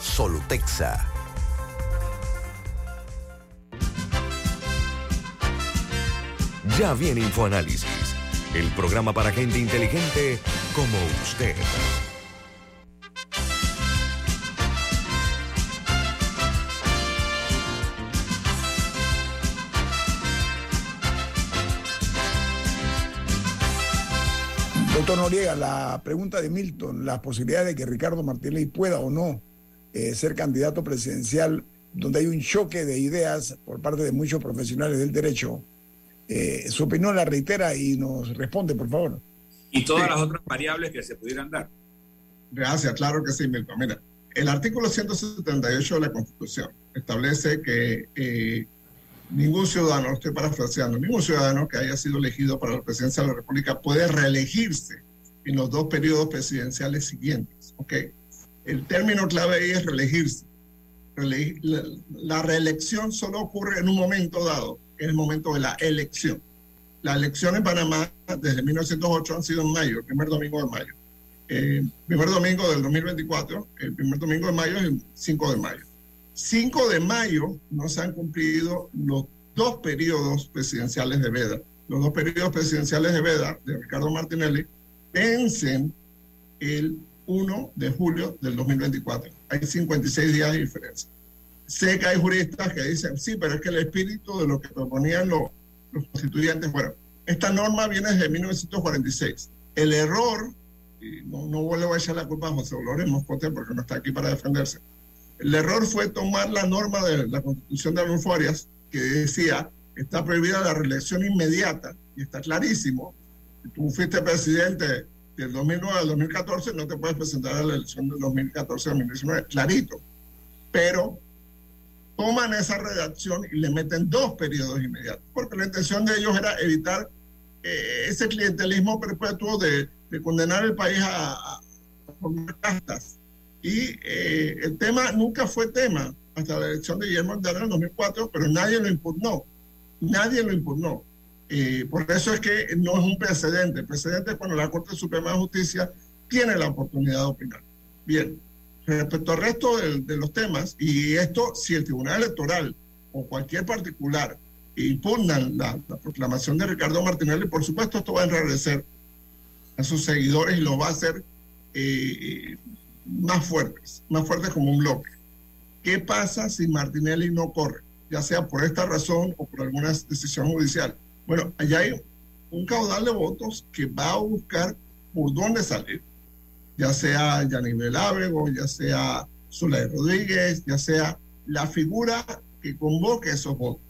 Solutexa.
Ya viene InfoAnálisis, el programa para gente inteligente como usted.
Doctor Noriega, la pregunta de Milton, la posibilidad de que Ricardo Martínez pueda o no eh, ser candidato presidencial, donde hay un choque de ideas por parte de muchos profesionales del derecho. Eh, su opinión la reitera y nos responde, por favor.
Y todas las otras variables que se pudieran dar.
Gracias, claro que sí, Milton. Mira, el artículo 178 de la Constitución establece que eh, ningún ciudadano, estoy parafraseando, ningún ciudadano que haya sido elegido para la presidencia de la República puede reelegirse en los dos periodos presidenciales siguientes. ¿ok? El término clave ahí es reelegirse. Reele- la, reelección solo ocurre en un momento dado, que es el momento de la elección. La elección en Panamá desde 1908 han sido en mayo, el primer domingo de mayo. El primer domingo del 2024, el primer domingo de mayo es el 5 de mayo. 5 de mayo no se han cumplido los dos periodos presidenciales de Veda. Los dos periodos presidenciales de Veda, de Ricardo Martinelli, vencen el 1 de julio del 2024. Hay 56 días de diferencia. Sé que hay juristas que dicen, sí, pero es que el espíritu de lo que proponían los, los constituyentes, bueno, esta norma viene desde 1946. El error, y no, no vuelvo a echar la culpa a José Dolores Moscote porque no está aquí para defenderse, el error fue tomar la norma de la Constitución de Adolfo Arias que decía está prohibida la reelección inmediata y está clarísimo. Si tú fuiste presidente del 2009 al 2014, no te puedes presentar a la elección del 2014 al 2019, clarito. Pero toman esa redacción y le meten dos periodos inmediatos, porque la intención de ellos era evitar eh, ese clientelismo perpetuo de, de condenar el país a, a formar castas. Y eh, el tema nunca fue tema hasta la elección de Guillermo Ordaz en el 2004, pero nadie lo impugnó. Nadie lo impugnó. Por eso es que no es un precedente. El precedente es cuando la Corte Suprema de Justicia tiene la oportunidad de opinar. Bien, respecto al resto de, de los temas, y esto, si el Tribunal Electoral o cualquier particular impugnan la, la proclamación de Ricardo Martinelli, por supuesto esto va a enrarecer a sus seguidores y lo va a hacer eh, más fuertes, más fuertes como un bloque. ¿Qué pasa si Martinelli no corre? Ya sea por esta razón o por alguna decisión judicial. Bueno, allá hay un caudal de votos que va a buscar por dónde salir, ya sea Yanivel Ábrego, ya sea Zulay Rodríguez, ya sea la figura que convoque esos votos.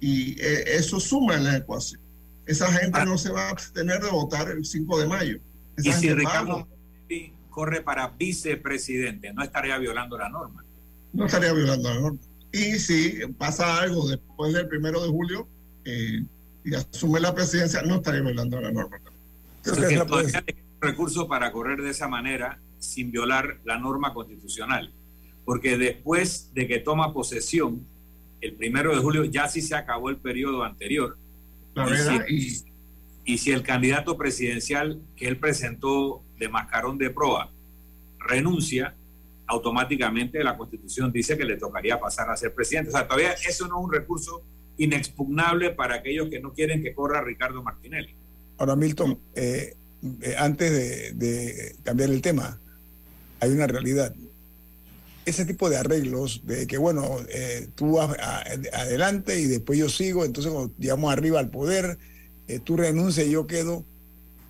Y eh, eso suma en la ecuación. Esa gente no se va a abstener de votar el 5 de mayo. Esa
Y si
va
Ricardo. Martinelli corre para vicepresidente, no estaría violando la norma.
no estaría violando la norma. Y si pasa algo después del primero de julio eh, y asume la presidencia, no estaría violando la norma.
Queda un recurso para correr de esa manera sin violar la norma constitucional. Porque después de que toma posesión, el primero de julio ya sí se acabó el periodo anterior.
La
Y si- y si el candidato presidencial que él presentó de mascarón de proa renuncia, automáticamente la constitución dice que le tocaría pasar a ser presidente. O sea, todavía eso no es un recurso inexpugnable para aquellos que no quieren que corra Ricardo Martinelli.
Ahora, Milton, eh, eh, antes de, de cambiar el tema, hay una realidad. Ese tipo de arreglos, de que, bueno, eh, tú vas a- adelante y después yo sigo, entonces cuando llegamos arriba al poder, eh, tú renuncias y yo quedo,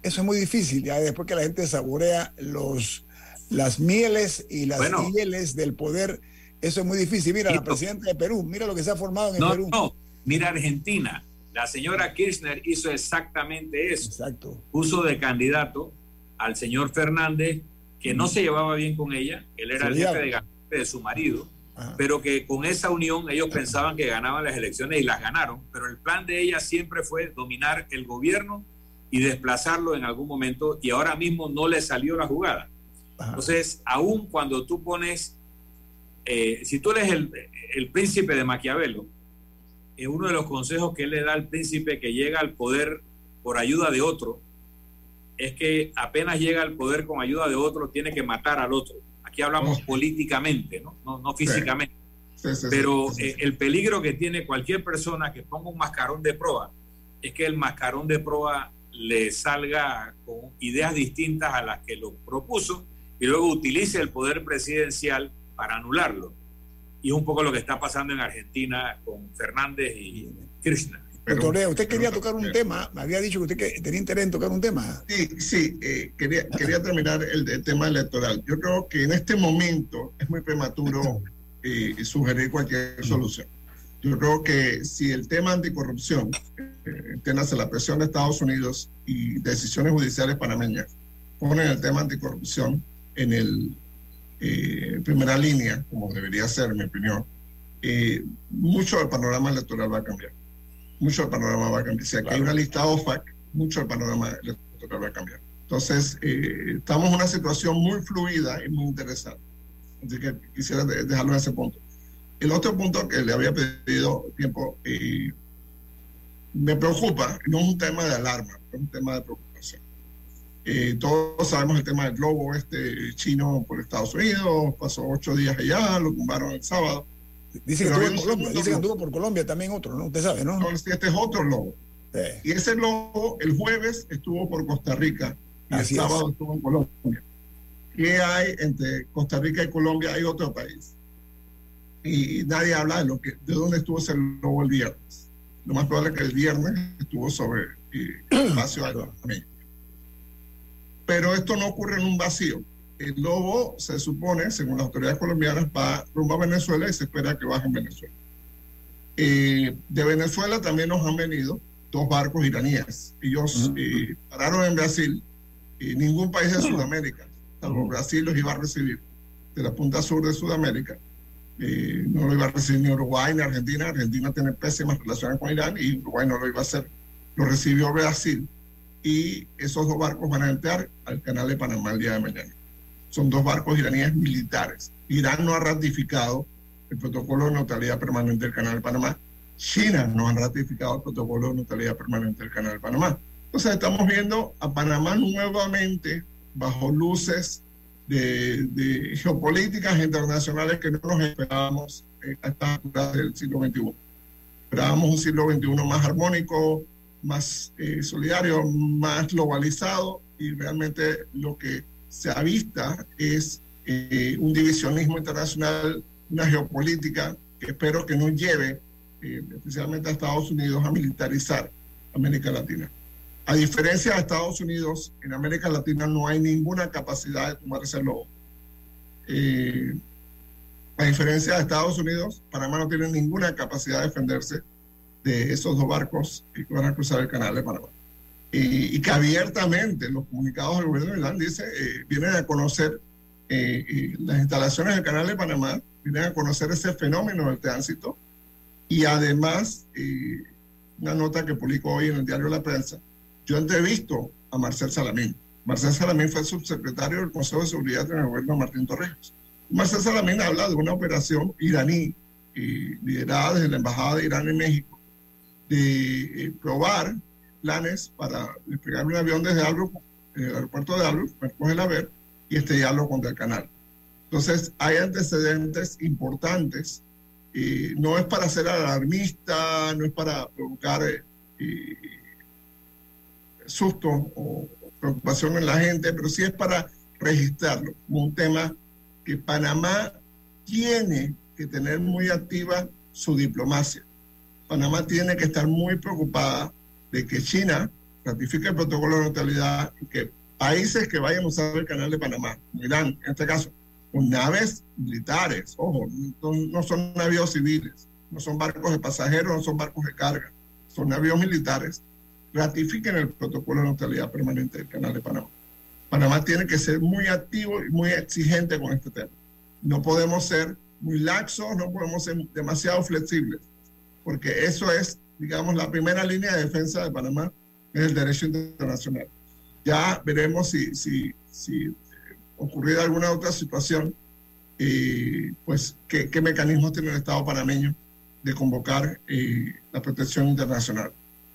eso es muy difícil, ya después que la gente saborea los, las mieles y las
Bueno.
mieles del poder, eso es muy difícil. Mira, la presidenta de Perú, mira lo que se ha formado en el Perú.
no, mira Argentina. La señora Kirchner hizo exactamente eso.
Exacto.
Puso de candidato al señor Fernández, que no se llevaba bien con ella. Él era el jefe de gabinete de su marido, pero que con esa unión ellos pensaban que ganaban las elecciones y las ganaron, pero el plan de ella siempre fue dominar el gobierno y desplazarlo en algún momento y ahora mismo no le salió la jugada. Entonces, aún cuando tú pones, eh, si tú eres el, el príncipe de Maquiavelo, uno de los consejos que él le da al príncipe que llega al poder por ayuda de otro, es que apenas llega al poder con ayuda de otro, tiene que matar al otro. Aquí hablamos políticamente, no, no, físicamente. Pero eh, el peligro que tiene cualquier persona que ponga un mascarón de proa es que el mascarón de proa le salga con ideas distintas a las que lo propuso y luego utilice el poder presidencial para anularlo. Y es un poco lo que está pasando en Argentina con Fernández y Krishna.
Doctor usted quería tocar un tema, me había dicho que usted tenía interés en tocar un tema.
Sí, sí, eh, quería, quería terminar el, tema electoral. Yo creo que en este momento es muy prematuro eh, sugerir cualquier solución. Yo creo que si el tema anticorrupción, eh, la presión de Estados Unidos y decisiones judiciales panameñas, ponen el tema anticorrupción en el eh, primera línea, como debería ser, en mi opinión, mucho del panorama electoral va a cambiar mucho el panorama va a cambiar. Si aquí hay una lista OFAC, mucho el panorama electoral va a cambiar. Entonces, eh, estamos en una situación muy fluida y muy interesante. Así que quisiera dejarlo en ese punto. El otro punto que le había pedido tiempo, eh, me preocupa, no es un tema de alarma, es un tema de preocupación. Eh, todos sabemos el tema del globo este chino por Estados Unidos, pasó ocho días allá, lo tumbaron el sábado
Dice que, anduvo, Colombia, dice que anduvo por Colombia también otro, ¿no? Usted sabe, ¿no?
este es otro lobo. Y ese lobo el jueves estuvo por Costa Rica y el sábado estuvo en Colombia. ¿Qué hay entre Costa Rica y Colombia? Hay otro país. Y nadie habla de lo que, de dónde estuvo ese lobo el viernes. Lo más probable es que el viernes estuvo sobre el espacio de Pero esto no ocurre en un vacío el lobo se supone, según las autoridades colombianas, va rumbo a Venezuela y se espera que baje en Venezuela. Eh, de Venezuela también nos han venido dos barcos iraníes. Ellos eh, pararon en Brasil y ningún país de Sudamérica, salvo Brasil, los iba a recibir de la punta sur de Sudamérica. Eh, no lo iba a recibir ni Uruguay ni Argentina. Argentina tiene pésimas relaciones con Irán y Uruguay no lo iba a hacer. Lo recibió Brasil y esos dos barcos van a entrar al canal de Panamá el día de mañana son dos barcos iraníes militares. Irán no ha ratificado el protocolo de neutralidad permanente del Canal de Panamá. China no ha ratificado el protocolo de neutralidad permanente del Canal de Panamá. Entonces estamos viendo a Panamá nuevamente bajo luces de, geopolíticas internacionales que no nos esperábamos a esta altura del siglo XXI. Esperábamos un siglo XXI más armónico, más eh, solidario, más globalizado y realmente lo que se avista es eh, un divisionismo internacional, una geopolítica que espero que no lleve eh, especialmente a Estados Unidos a militarizar América Latina. A diferencia de Estados Unidos, en América Latina no hay ninguna capacidad de tomar ese lobo. Eh, a diferencia de Estados Unidos, Panamá no tiene ninguna capacidad de defenderse de esos dos barcos que van a cruzar el canal de Panamá y, que abiertamente los comunicados del gobierno de Irán dice, eh, vienen a conocer eh, las instalaciones del canal de Panamá, vienen a conocer ese fenómeno del tránsito y además, eh, una nota que publicó hoy en el diario La Prensa, yo entrevisto a Marcel Salamín. Marcel Salamín fue subsecretario del Consejo de Seguridad en el gobierno de Martín Torrijos. Marcel Salamín habla de una operación iraní liderada desde la Embajada de Irán en México, de probar planes para despegar un avión desde Albrook, el aeropuerto de Albrook, coge a ver y estrellarlo contra el canal. Entonces, hay antecedentes importantes. y no es para ser alarmista, no es para provocar eh, eh, susto o preocupación en la gente, pero sí es para registrarlo como un tema que Panamá tiene que tener muy activa su diplomacia. Panamá tiene que estar muy preocupada de que China ratifique el protocolo de neutralidad y que países que vayan a usar el canal de Panamá, Irán en este caso, con naves militares, ojo, no, son navíos civiles, no son barcos de pasajeros, no son barcos de carga, son navíos militares, ratifiquen el protocolo de neutralidad permanente del canal de Panamá. Panamá tiene que ser muy activo y muy exigente con este tema. no podemos ser muy laxos, no podemos ser demasiado flexibles, porque eso es, digamos, la primera línea de defensa de Panamá, es el derecho internacional. Ya veremos si, si, si ocurriera alguna otra situación, pues qué, qué mecanismos tiene el Estado panameño de convocar eh, la protección internacional.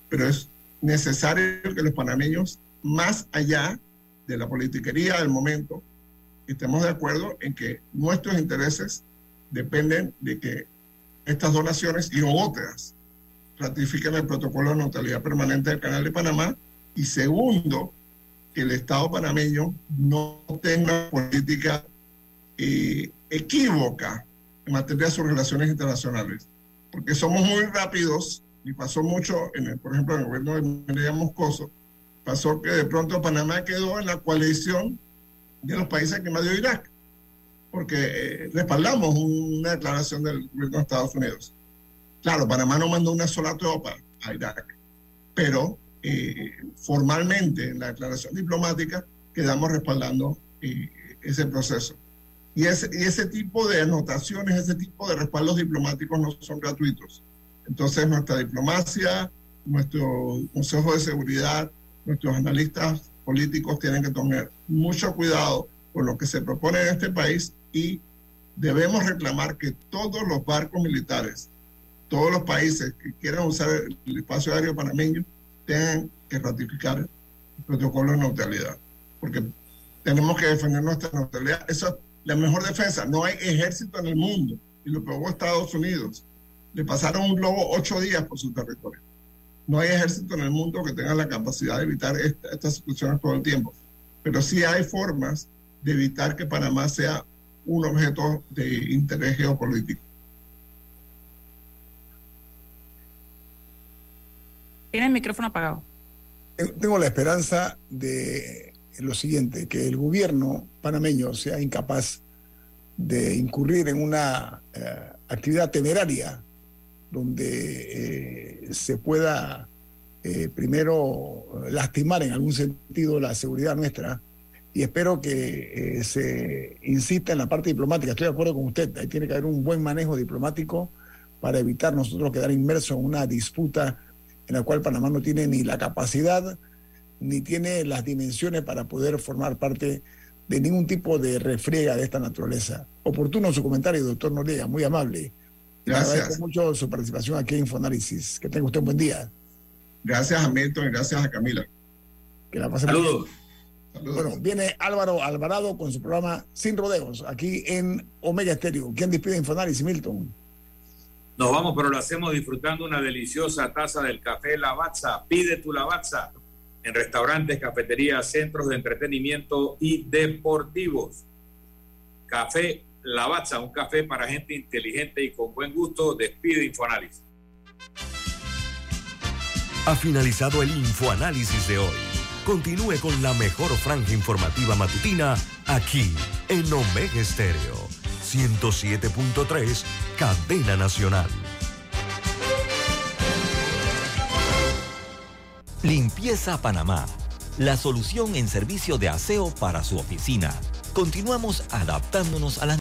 Pero es necesario que los panameños, más allá de la politiquería del momento, estemos de acuerdo en que nuestros intereses dependen de que estas donaciones y otras. Ratifiquen el protocolo de neutralidad permanente del Canal de Panamá. Y segundo, que el Estado panameño no tenga política eh, equívoca en materia de sus relaciones internacionales, porque somos muy rápidos y pasó mucho, en el, por ejemplo, en el gobierno de María Moscoso, pasó que de pronto Panamá quedó en la coalición de los países que invadió Irak, porque eh, respaldamos una declaración del gobierno de Estados Unidos. Claro, Panamá no mandó una sola tropa a Irak, pero eh, formalmente en la declaración diplomática quedamos respaldando eh, ese proceso. Y ese, y ese tipo de anotaciones, ese tipo de respaldos diplomáticos no son gratuitos. Entonces nuestra diplomacia, nuestro Consejo de Seguridad, nuestros analistas políticos tienen que tener mucho cuidado con lo que se propone en este país y debemos reclamar que todos los barcos militares, todos los países que quieran usar el espacio aéreo panameño, tengan que ratificar el protocolo de neutralidad, porque tenemos que defender nuestra neutralidad. Eso es la mejor defensa. No hay ejército en el mundo, y lo probó Estados Unidos. Le pasaron un globo ocho días por su territorio. No hay ejército en el mundo que tenga la capacidad de evitar estas situaciones todo el tiempo. Pero sí hay formas de evitar que Panamá sea un objeto de interés geopolítico.
Tiene el micrófono apagado.
Tengo la esperanza de lo siguiente, que el gobierno panameño sea incapaz de incurrir en una eh, actividad temeraria donde eh, se pueda eh, primero lastimar en algún sentido la seguridad nuestra y espero que eh, se insista en la parte diplomática. Estoy de acuerdo con usted, ahí tiene que haber un buen manejo diplomático para evitar nosotros quedar inmersos en una disputa en la cual Panamá no tiene ni la capacidad ni tiene las dimensiones para poder formar parte de ningún tipo de refriega de esta naturaleza. Oportuno su comentario, doctor Noriega, muy amable.
Gracias.
Le agradezco mucho su participación aquí en Infoanálisis. Que tenga usted un buen día.
Gracias a Milton y gracias a Camila.
Que la pase
Saludos.
Bueno, viene Álvaro Alvarado con su programa Sin Rodeos, aquí en Omega Estéreo. ¿Quién despide Infoanálisis, Milton?
Nos vamos, pero lo hacemos disfrutando una deliciosa taza del café Lavazza. Pide tu Lavazza en restaurantes, cafeterías, centros de entretenimiento y deportivos. Café Lavazza, un café para gente inteligente y con buen gusto. Despide Infoanálisis.
Ha finalizado el Infoanálisis de hoy. Continúe con la mejor franja informativa matutina aquí en Omega Estéreo 107.3, Cadena Nacional.
Limpieza Panamá, la solución en servicio de aseo para su oficina. Continuamos adaptándonos a las